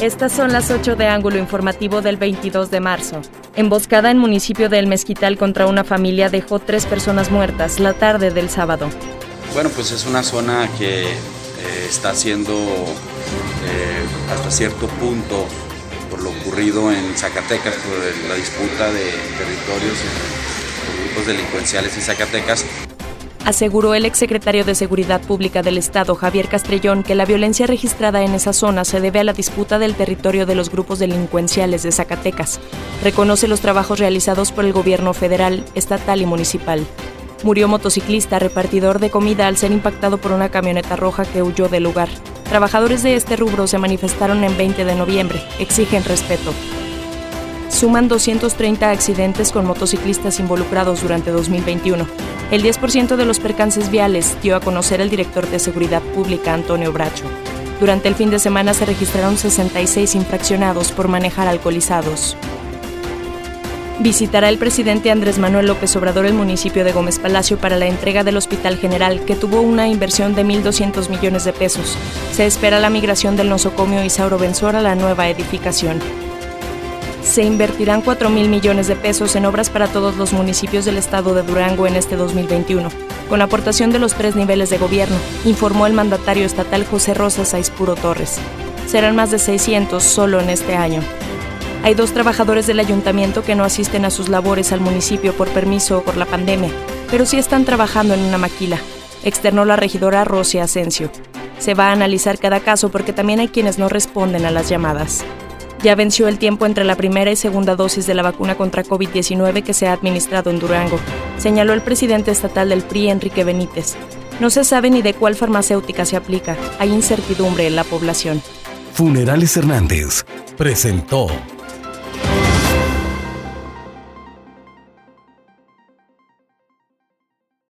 Estas son las 8 de ángulo informativo del 22 de marzo. Emboscada en municipio de El Mezquital contra una familia dejó tres personas muertas la tarde del sábado. Bueno, pues es una zona que eh, está siendo eh, hasta cierto punto por lo ocurrido en Zacatecas, por la disputa de territorios entre grupos delincuenciales en Zacatecas, Aseguró el exsecretario de Seguridad Pública del Estado, Javier Castrellón, que la violencia registrada en esa zona se debe a la disputa del territorio de los grupos delincuenciales de Zacatecas. Reconoce los trabajos realizados por el gobierno federal, estatal y municipal. Murió motociclista repartidor de comida al ser impactado por una camioneta roja que huyó del lugar. Trabajadores de este rubro se manifestaron en 20 de noviembre. Exigen respeto suman 230 accidentes con motociclistas involucrados durante 2021. El 10% de los percances viales dio a conocer el director de Seguridad Pública, Antonio Bracho. Durante el fin de semana se registraron 66 infraccionados por manejar alcoholizados. Visitará el presidente Andrés Manuel López Obrador el municipio de Gómez Palacio para la entrega del Hospital General, que tuvo una inversión de 1.200 millones de pesos. Se espera la migración del nosocomio Isauro Benzor a la nueva edificación se invertirán 4 mil millones de pesos en obras para todos los municipios del estado de Durango en este 2021, con aportación de los tres niveles de gobierno, informó el mandatario estatal José Rosa Saispuro Torres. Serán más de 600 solo en este año. Hay dos trabajadores del ayuntamiento que no asisten a sus labores al municipio por permiso o por la pandemia, pero sí están trabajando en una maquila, externó la regidora Rosia Asensio. Se va a analizar cada caso porque también hay quienes no responden a las llamadas. Ya venció el tiempo entre la primera y segunda dosis de la vacuna contra COVID-19 que se ha administrado en Durango, señaló el presidente estatal del PRI, Enrique Benítez. No se sabe ni de cuál farmacéutica se aplica. Hay incertidumbre en la población. Funerales Hernández presentó